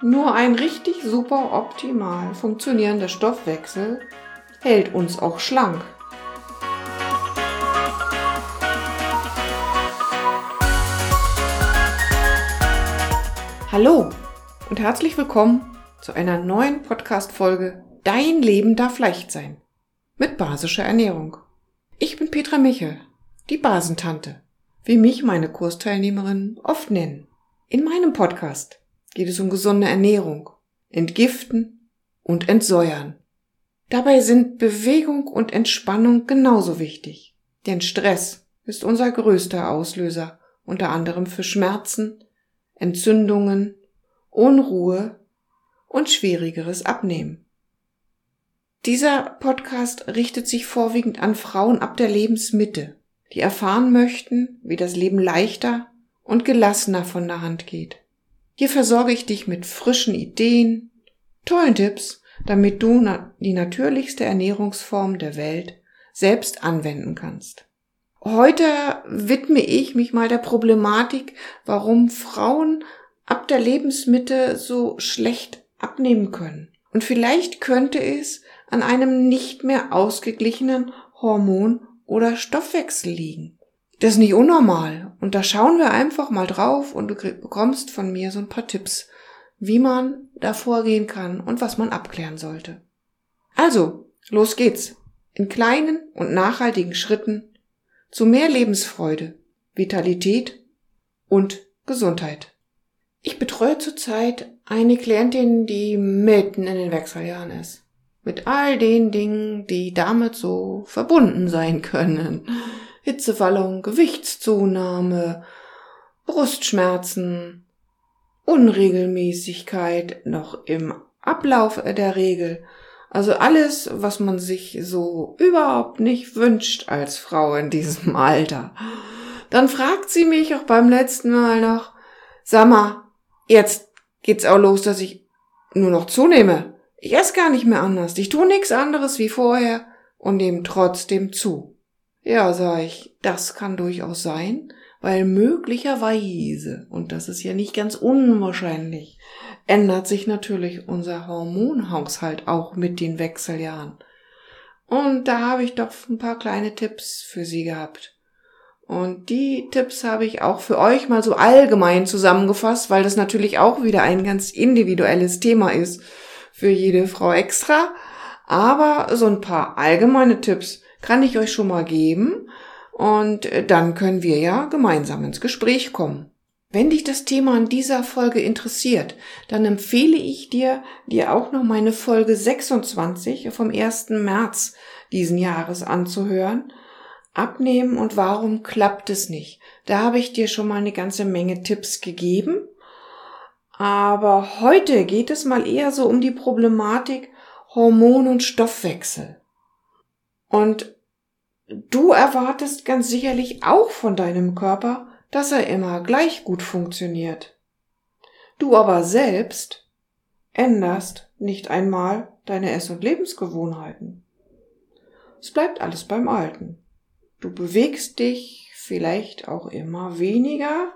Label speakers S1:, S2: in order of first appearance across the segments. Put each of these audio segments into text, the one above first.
S1: Nur ein richtig super optimal funktionierender Stoffwechsel hält uns auch schlank. Hallo und herzlich willkommen zu einer neuen Podcast-Folge Dein Leben darf leicht sein mit basischer Ernährung. Ich bin Petra Michel, die Basentante, wie mich meine Kursteilnehmerinnen oft nennen. In meinem Podcast geht es um gesunde Ernährung, Entgiften und Entsäuern. Dabei sind Bewegung und Entspannung genauso wichtig, denn Stress ist unser größter Auslöser, unter anderem für Schmerzen, Entzündungen, Unruhe und schwierigeres Abnehmen. Dieser Podcast richtet sich vorwiegend an Frauen ab der Lebensmitte, die erfahren möchten, wie das Leben leichter und gelassener von der Hand geht. Hier versorge ich dich mit frischen Ideen, tollen Tipps, damit du die natürlichste Ernährungsform der Welt selbst anwenden kannst. Heute widme ich mich mal der Problematik, warum Frauen ab der Lebensmitte so schlecht abnehmen können. Und vielleicht könnte es an einem nicht mehr ausgeglichenen Hormon- oder Stoffwechsel liegen. Das ist nicht unnormal. Und da schauen wir einfach mal drauf und du bekommst von mir so ein paar Tipps, wie man da vorgehen kann und was man abklären sollte. Also, los geht's. In kleinen und nachhaltigen Schritten zu mehr Lebensfreude, Vitalität und Gesundheit. Ich betreue zurzeit eine Klientin, die mitten in den Wechseljahren ist. Mit all den Dingen, die damit so verbunden sein können. Hitzewallung, Gewichtszunahme, Brustschmerzen, Unregelmäßigkeit noch im Ablauf der Regel. Also alles, was man sich so überhaupt nicht wünscht als Frau in diesem Alter. Dann fragt sie mich auch beim letzten Mal noch, sag mal, jetzt geht's auch los, dass ich nur noch zunehme. Ich esse gar nicht mehr anders. Ich tue nichts anderes wie vorher und nehme trotzdem zu. Ja, sag ich, das kann durchaus sein, weil möglicherweise, und das ist ja nicht ganz unwahrscheinlich, ändert sich natürlich unser Hormonhaushalt auch mit den Wechseljahren. Und da habe ich doch ein paar kleine Tipps für Sie gehabt. Und die Tipps habe ich auch für euch mal so allgemein zusammengefasst, weil das natürlich auch wieder ein ganz individuelles Thema ist für jede Frau extra. Aber so ein paar allgemeine Tipps kann ich euch schon mal geben und äh, dann können wir ja gemeinsam ins Gespräch kommen. Wenn dich das Thema in dieser Folge interessiert, dann empfehle ich dir, dir auch noch meine Folge 26 vom 1. März diesen Jahres anzuhören. Abnehmen und warum klappt es nicht? Da habe ich dir schon mal eine ganze Menge Tipps gegeben. Aber heute geht es mal eher so um die Problematik Hormon- und Stoffwechsel. Und du erwartest ganz sicherlich auch von deinem Körper, dass er immer gleich gut funktioniert. Du aber selbst änderst nicht einmal deine Ess- und Lebensgewohnheiten. Es bleibt alles beim Alten. Du bewegst dich vielleicht auch immer weniger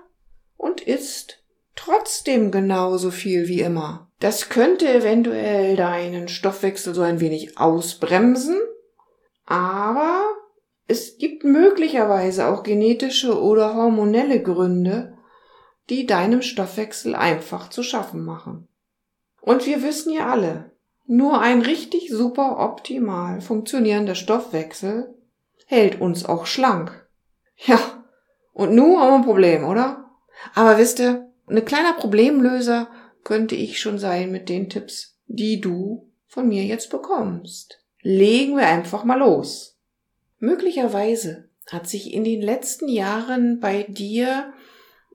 S1: und isst trotzdem genauso viel wie immer. Das könnte eventuell deinen Stoffwechsel so ein wenig ausbremsen aber es gibt möglicherweise auch genetische oder hormonelle Gründe, die deinem Stoffwechsel einfach zu schaffen machen. Und wir wissen ja alle, nur ein richtig super optimal funktionierender Stoffwechsel hält uns auch schlank. Ja, und nun haben wir ein Problem, oder? Aber wisst ihr, ein kleiner Problemlöser könnte ich schon sein mit den Tipps, die du von mir jetzt bekommst legen wir einfach mal los. Möglicherweise hat sich in den letzten Jahren bei dir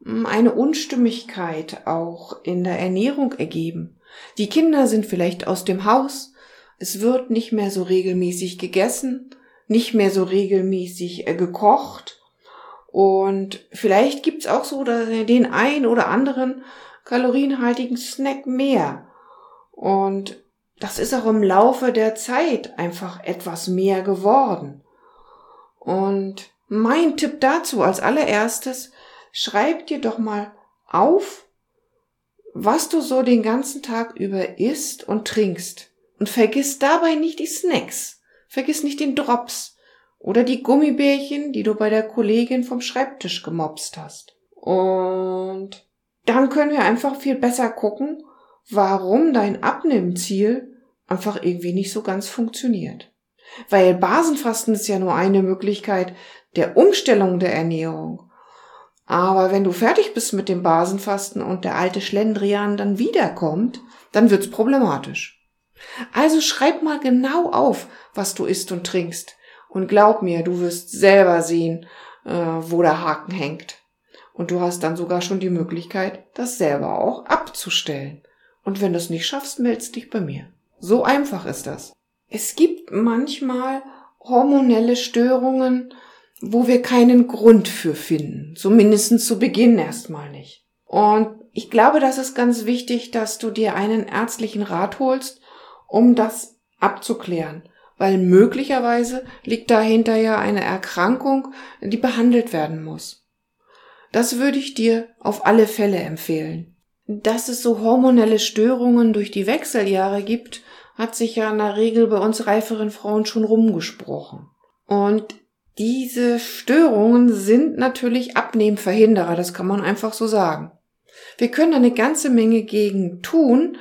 S1: hm, eine Unstimmigkeit auch in der Ernährung ergeben. Die Kinder sind vielleicht aus dem Haus, es wird nicht mehr so regelmäßig gegessen, nicht mehr so regelmäßig äh, gekocht und vielleicht gibt's auch so den ein oder anderen kalorienhaltigen Snack mehr. Und das ist auch im Laufe der Zeit einfach etwas mehr geworden. Und mein Tipp dazu als allererstes, schreib dir doch mal auf, was du so den ganzen Tag über isst und trinkst. Und vergiss dabei nicht die Snacks. Vergiss nicht den Drops oder die Gummibärchen, die du bei der Kollegin vom Schreibtisch gemobst hast. Und dann können wir einfach viel besser gucken, warum dein Abnehmziel einfach irgendwie nicht so ganz funktioniert. Weil Basenfasten ist ja nur eine Möglichkeit der Umstellung der Ernährung. Aber wenn du fertig bist mit dem Basenfasten und der alte Schlendrian dann wiederkommt, dann wird's problematisch. Also schreib mal genau auf, was du isst und trinkst. Und glaub mir, du wirst selber sehen, äh, wo der Haken hängt. Und du hast dann sogar schon die Möglichkeit, das selber auch abzustellen. Und wenn du es nicht schaffst, meldest dich bei mir. So einfach ist das. Es gibt manchmal hormonelle Störungen, wo wir keinen Grund für finden. Zumindest zu Beginn erstmal nicht. Und ich glaube, das ist ganz wichtig, dass du dir einen ärztlichen Rat holst, um das abzuklären. Weil möglicherweise liegt dahinter ja eine Erkrankung, die behandelt werden muss. Das würde ich dir auf alle Fälle empfehlen. Dass es so hormonelle Störungen durch die Wechseljahre gibt, hat sich ja in der Regel bei uns reiferen Frauen schon rumgesprochen. Und diese Störungen sind natürlich Abnehmverhinderer, das kann man einfach so sagen. Wir können eine ganze Menge gegen tun,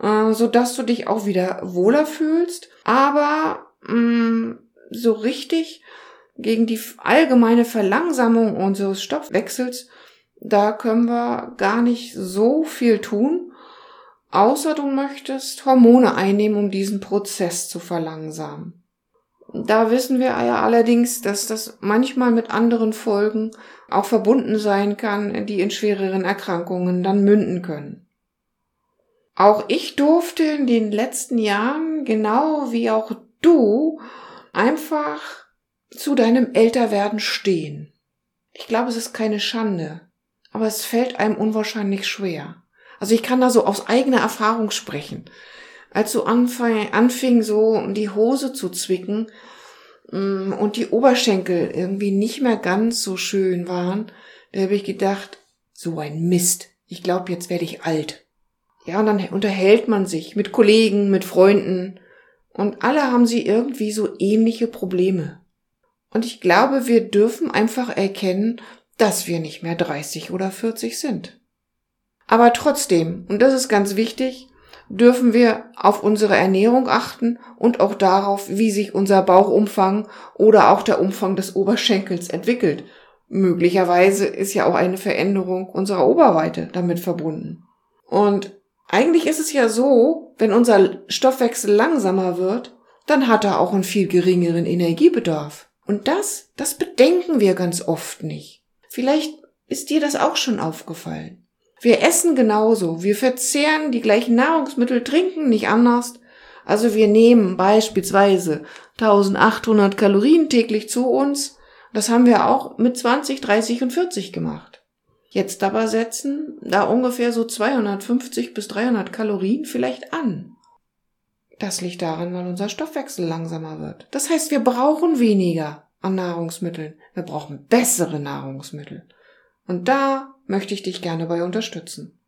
S1: äh, so dass du dich auch wieder wohler fühlst, aber mm, so richtig gegen die allgemeine Verlangsamung unseres Stoffwechsels, da können wir gar nicht so viel tun, außer du möchtest Hormone einnehmen, um diesen Prozess zu verlangsamen. Da wissen wir ja allerdings, dass das manchmal mit anderen Folgen auch verbunden sein kann, die in schwereren Erkrankungen dann münden können. Auch ich durfte in den letzten Jahren, genau wie auch du, einfach zu deinem Älterwerden stehen. Ich glaube, es ist keine Schande, aber es fällt einem unwahrscheinlich schwer. Also ich kann da so aus eigener Erfahrung sprechen als du anfing, anfing so die Hose zu zwicken mm, und die Oberschenkel irgendwie nicht mehr ganz so schön waren, da habe ich gedacht, so ein Mist. Ich glaube, jetzt werde ich alt. Ja, und dann unterhält man sich mit Kollegen, mit Freunden und alle haben sie irgendwie so ähnliche Probleme. Und ich glaube, wir dürfen einfach erkennen, dass wir nicht mehr 30 oder 40 sind. Aber trotzdem, und das ist ganz wichtig, dürfen wir auf unsere Ernährung achten und auch darauf, wie sich unser Bauchumfang oder auch der Umfang des Oberschenkels entwickelt. Möglicherweise ist ja auch eine Veränderung unserer Oberweite damit verbunden. Und eigentlich ist es ja so, wenn unser Stoffwechsel langsamer wird, dann hat er auch einen viel geringeren Energiebedarf. Und das, das bedenken wir ganz oft nicht. Vielleicht ist dir das auch schon aufgefallen. Wir essen genauso. Wir verzehren die gleichen Nahrungsmittel, trinken nicht anders. Also wir nehmen beispielsweise 1800 Kalorien täglich zu uns. Das haben wir auch mit 20, 30 und 40 gemacht. Jetzt aber setzen da ungefähr so 250 bis 300 Kalorien vielleicht an. Das liegt daran, weil unser Stoffwechsel langsamer wird. Das heißt, wir brauchen weniger an Nahrungsmitteln. Wir brauchen bessere Nahrungsmittel. Und da möchte ich dich gerne bei unterstützen.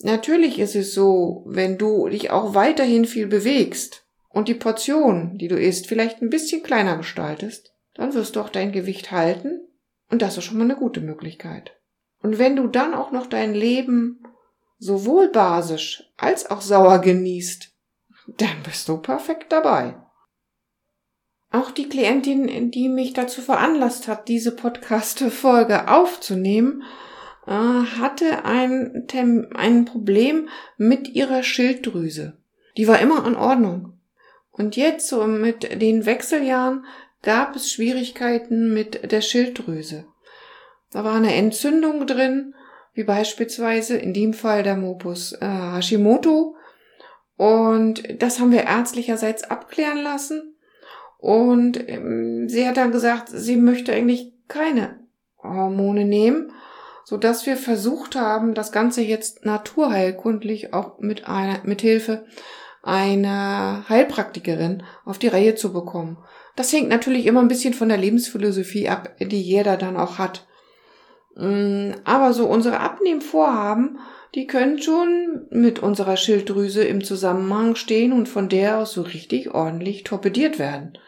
S1: Natürlich ist es so, wenn du dich auch weiterhin viel bewegst und die Portion, die du isst, vielleicht ein bisschen kleiner gestaltest, dann wirst du auch dein Gewicht halten und das ist schon mal eine gute Möglichkeit. Und wenn du dann auch noch dein Leben sowohl basisch als auch sauer genießt, dann bist du perfekt dabei. Auch die Klientin, die mich dazu veranlasst hat, diese Podcast-Folge aufzunehmen, äh, hatte ein, ein Problem mit ihrer Schilddrüse. Die war immer in Ordnung. Und jetzt, so mit den Wechseljahren, gab es Schwierigkeiten mit der Schilddrüse. Da war eine Entzündung drin, wie beispielsweise in dem Fall der Mopus äh, Hashimoto. Und das haben wir ärztlicherseits abklären lassen. Und ähm, sie hat dann gesagt, sie möchte eigentlich keine Hormone nehmen, so dass wir versucht haben, das Ganze jetzt naturheilkundlich auch mit einer, mit Hilfe einer Heilpraktikerin auf die Reihe zu bekommen. Das hängt natürlich immer ein bisschen von der Lebensphilosophie ab, die jeder dann auch hat. Mm, aber so unsere Abnehmvorhaben, die können schon mit unserer Schilddrüse im Zusammenhang stehen und von der aus so richtig ordentlich torpediert werden.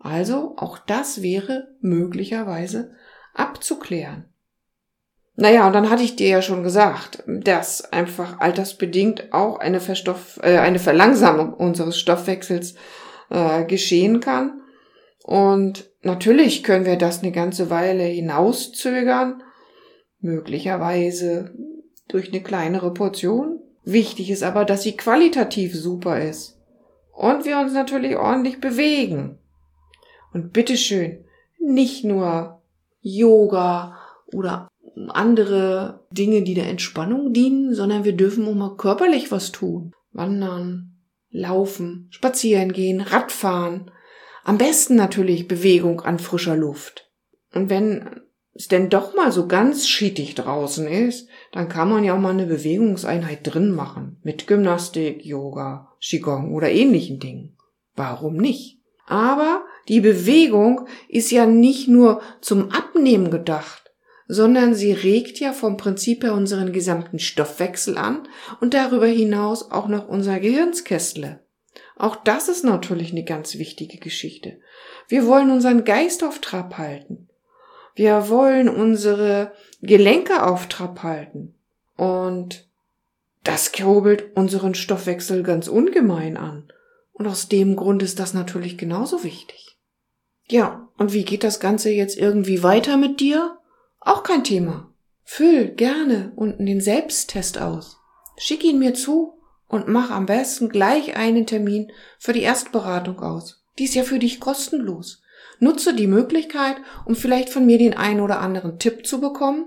S1: Also auch das wäre möglicherweise abzuklären. Naja, und dann hatte ich dir ja schon gesagt, dass einfach altersbedingt auch eine, Verstoff, äh, eine Verlangsamung unseres Stoffwechsels äh, geschehen kann. Und natürlich können wir das eine ganze Weile hinauszögern, möglicherweise durch eine kleinere Portion. Wichtig ist aber, dass sie qualitativ super ist. Und wir uns natürlich ordentlich bewegen. Und bitteschön, nicht nur Yoga oder andere Dinge, die der Entspannung dienen, sondern wir dürfen auch mal körperlich was tun. Wandern, laufen, spazieren gehen, Radfahren. Am besten natürlich Bewegung an frischer Luft. Und wenn es denn doch mal so ganz schittig draußen ist, dann kann man ja auch mal eine Bewegungseinheit drin machen. Mit Gymnastik, Yoga, Qigong oder ähnlichen Dingen. Warum nicht? Aber die Bewegung ist ja nicht nur zum Abnehmen gedacht, sondern sie regt ja vom Prinzip her unseren gesamten Stoffwechsel an und darüber hinaus auch noch unser Gehirnskästle. Auch das ist natürlich eine ganz wichtige Geschichte. Wir wollen unseren Geist auf Trab halten. Wir wollen unsere Gelenke auf Trab halten. Und das kurbelt unseren Stoffwechsel ganz ungemein an. Und aus dem Grund ist das natürlich genauso wichtig. Ja, und wie geht das Ganze jetzt irgendwie weiter mit dir? Auch kein Thema. Füll gerne unten den Selbsttest aus. Schick ihn mir zu und mach am besten gleich einen Termin für die Erstberatung aus. Die ist ja für dich kostenlos. Nutze die Möglichkeit, um vielleicht von mir den einen oder anderen Tipp zu bekommen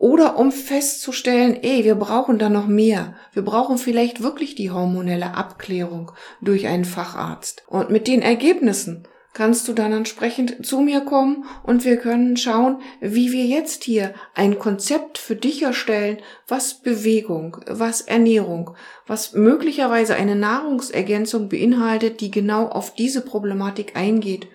S1: oder um festzustellen, ey, wir brauchen da noch mehr. Wir brauchen vielleicht wirklich die hormonelle Abklärung durch einen Facharzt. Und mit den Ergebnissen kannst du dann entsprechend zu mir kommen und wir können schauen, wie wir jetzt hier ein Konzept für dich erstellen, was Bewegung, was Ernährung, was möglicherweise eine Nahrungsergänzung beinhaltet, die genau auf diese Problematik eingeht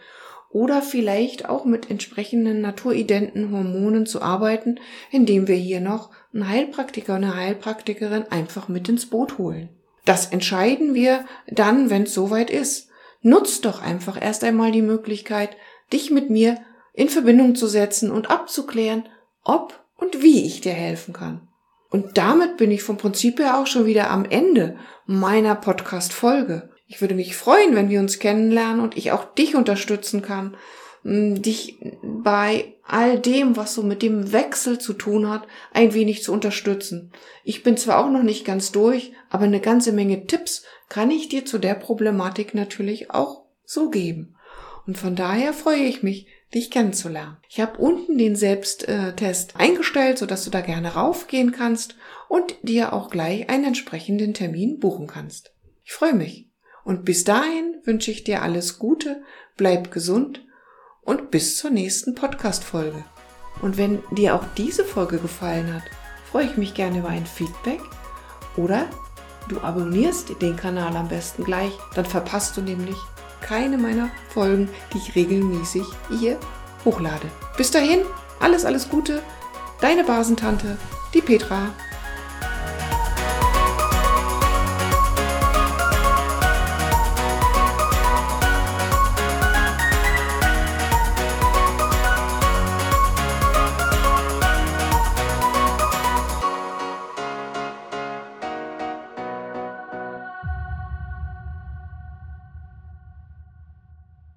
S1: oder vielleicht auch mit entsprechenden naturidenten Hormonen zu arbeiten, indem wir hier noch einen Heilpraktiker, eine Heilpraktikerin einfach mit ins Boot holen. Das entscheiden wir dann, wenn es soweit ist. Nutz doch einfach erst einmal die Möglichkeit, dich mit mir in Verbindung zu setzen und abzuklären, ob und wie ich dir helfen kann. Und damit bin ich vom Prinzip her auch schon wieder am Ende meiner Podcast-Folge. Ich würde mich freuen, wenn wir uns kennenlernen und ich auch dich unterstützen kann, dich bei all dem, was so mit dem Wechsel zu tun hat, ein wenig zu unterstützen. Ich bin zwar auch noch nicht ganz durch, aber eine ganze Menge Tipps kann ich dir zu der Problematik natürlich auch so geben. Und von daher freue ich mich, dich kennenzulernen. Ich habe unten den Selbsttest eingestellt, sodass du da gerne raufgehen kannst und dir auch gleich einen entsprechenden Termin buchen kannst. Ich freue mich. Und bis dahin wünsche ich dir alles Gute, bleib gesund und bis zur nächsten Podcast-Folge. Und wenn dir auch diese Folge gefallen hat, freue ich mich gerne über ein Feedback oder du abonnierst den Kanal am besten gleich, dann verpasst du nämlich keine meiner Folgen, die ich regelmäßig hier hochlade. Bis dahin, alles, alles Gute, deine Basentante, die Petra.